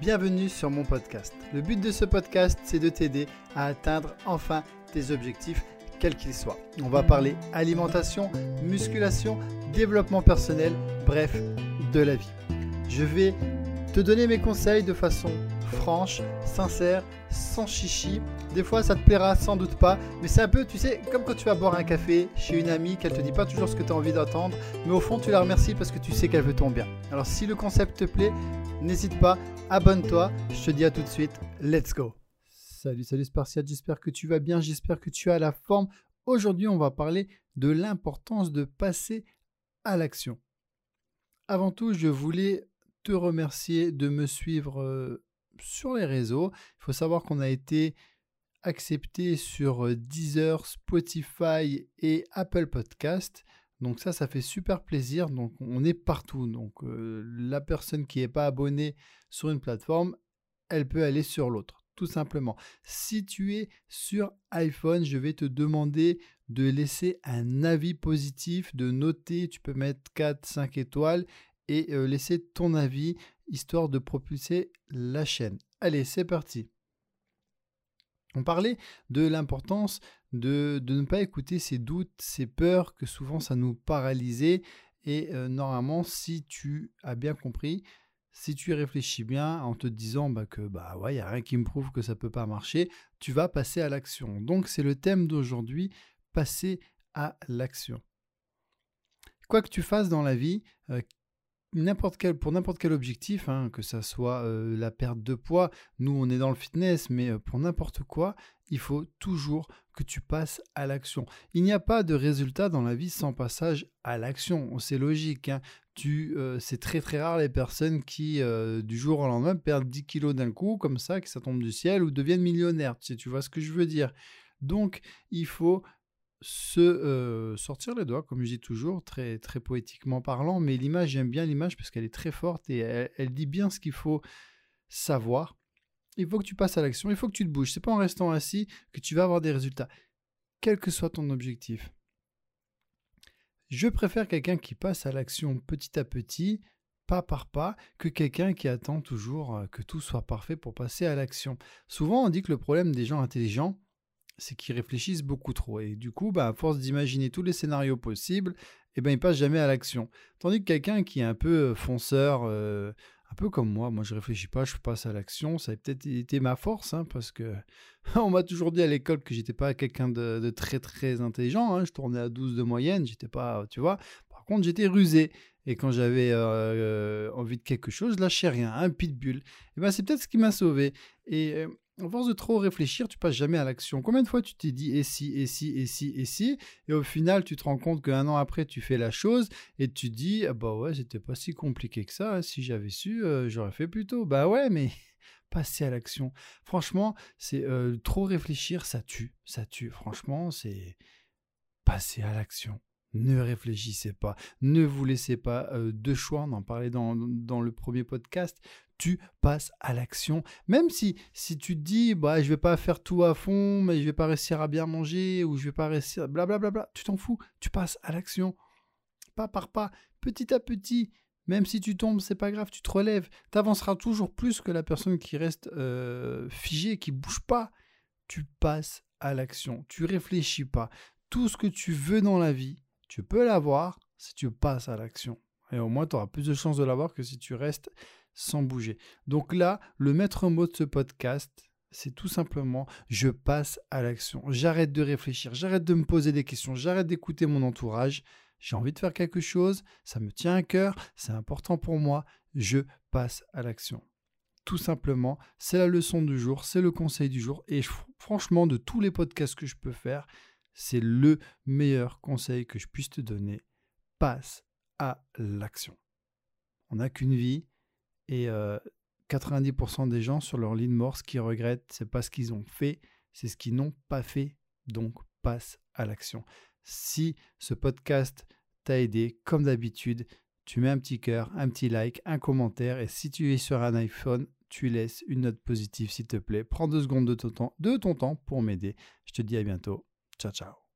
Bienvenue sur mon podcast. Le but de ce podcast, c'est de t'aider à atteindre enfin tes objectifs, quels qu'ils soient. On va parler alimentation, musculation, développement personnel, bref, de la vie. Je vais te donner mes conseils de façon franche, sincère, sans chichi. Des fois, ça te plaira sans doute pas, mais c'est un peu, tu sais, comme quand tu vas boire un café chez une amie, qu'elle te dit pas toujours ce que tu as envie d'entendre, mais au fond, tu la remercies parce que tu sais qu'elle veut ton bien. Alors, si le concept te plaît, n'hésite pas, abonne-toi. Je te dis à tout de suite, let's go. Salut, salut Spartiate, j'espère que tu vas bien, j'espère que tu as la forme. Aujourd'hui, on va parler de l'importance de passer à l'action. Avant tout, je voulais te remercier de me suivre euh, sur les réseaux. Il faut savoir qu'on a été accepté sur euh, Deezer, Spotify et Apple Podcast. Donc ça, ça fait super plaisir. Donc on est partout. Donc euh, la personne qui n'est pas abonnée sur une plateforme, elle peut aller sur l'autre, tout simplement. Si tu es sur iPhone, je vais te demander de laisser un avis positif, de noter. Tu peux mettre 4, 5 étoiles et euh, laisser ton avis histoire de propulser la chaîne. Allez, c'est parti. On parlait de l'importance de, ne pas écouter ses doutes, ses peurs, que souvent ça nous paralysait. Et euh, normalement, si tu as bien compris, si tu réfléchis bien en te disant bah, que bah ouais, il n'y a rien qui me prouve que ça ne peut pas marcher, tu vas passer à l'action. Donc c'est le thème d'aujourd'hui, passer à l'action. Quoi que tu fasses dans la vie, euh, pour n'importe quel objectif, hein, que ça soit euh, la perte de poids, nous on est dans le fitness, mais euh, pour n'importe quoi, il faut toujours que tu passes à l'action. Il n'y a pas de résultat dans la vie sans passage à l'action. C'est logique. Hein. Euh, c'est très très rare les personnes qui du jour au lendemain perdent 10 kilos d'un coup comme ça, que ça tombe du ciel ou deviennent millionnaires. Tu, tu vois ce que je veux dire. Donc il faut se euh, sortir les doigts, comme je dis toujours, très, très poétiquement parlant, mais l'image, j'aime bien l'image parce qu'elle est très forte et elle, dit bien ce qu'il faut savoir. Il faut que tu passes à l'action, il faut que tu te bouges. C'est pas en restant assis que tu vas avoir des résultats, quel que soit ton objectif. Je préfère quelqu'un qui passe à l'action petit à petit, pas par pas, que quelqu'un qui attend toujours euh, que tout soit parfait pour passer à l'action. Souvent, on dit que le problème des gens intelligents, c'est qu'ils réfléchissent beaucoup trop. Et du coup, bah, à force d'imaginer tous les scénarios possibles, eh ben, ils passent jamais à l'action. Tandis que quelqu'un qui est un peu fonceur, un peu comme moi, moi je réfléchis pas, je passe à l'action, ça a peut-être été ma force, hein, parce que on m'a toujours dit à l'école que j'étais pas quelqu'un de, très très intelligent, hein. je tournais à 12 de moyenne, j'étais pas, tu vois, par contre j'étais rusé. Et quand j'avais envie de quelque chose, je lâchais rien, un pitbull. Et ben c'est peut-être ce qui m'a sauvé. Et à force de trop réfléchir, tu passes jamais à l'action. Combien de fois tu t'es dit et si, et si, et si, et si, et au final, tu te rends compte qu'un an après, tu fais la chose et tu dis, ah bah ouais, c'était pas si compliqué que ça. Si j'avais su, euh, j'aurais fait plus tôt. Bah ouais, mais passer à l'action. Franchement, c'est euh, trop réfléchir, ça tue, ça tue. Franchement, c'est passer à l'action. Ne réfléchissez pas, ne vous laissez pas euh, de choix, on en parlait dans, dans le premier podcast, tu passes à l'action. Même si, si tu te dis, bah, je vais pas faire tout à fond, mais je vais pas réussir à bien manger, ou je vais pas réussir, blablabla, bla, bla, tu t'en fous, tu passes à l'action. Pas par pas, petit à petit. Même si tu tombes, c'est pas grave, tu te relèves. Tu avanceras toujours plus que la personne qui reste euh, figée, qui bouge pas. Tu passes à l'action. Tu réfléchis pas. Tout ce que tu veux dans la vie, tu peux l'avoir si tu passes à l'action. Et au moins, tu auras plus de chances de l'avoir que si tu restes sans bouger. Donc là, le maître mot de ce podcast, c'est tout simplement je passe à l'action. J'arrête de réfléchir, j'arrête de me poser des questions, j'arrête d'écouter mon entourage. J'ai envie de faire quelque chose, ça me tient à cœur, c'est important pour moi, je passe à l'action. Tout simplement, c'est la leçon du jour, c'est le conseil du jour. Et franchement, de tous les podcasts que je peux faire, c'est le meilleur conseil que je puisse te donner. Passe à l'action. On n'a qu'une vie, et 90% des gens sur leur ligne morse qui regrettent, c'est pas ce qu'ils ont fait, c'est ce qu'ils n'ont pas fait. Donc passe à l'action. Si ce podcast t'a aidé, comme d'habitude, tu mets un petit cœur, un petit like, un commentaire. Et si tu es sur un iPhone, tu laisses une note positive s'il te plaît. Prends deux secondes de ton temps, de ton temps pour m'aider. Je te dis à bientôt. Ciao, ciao.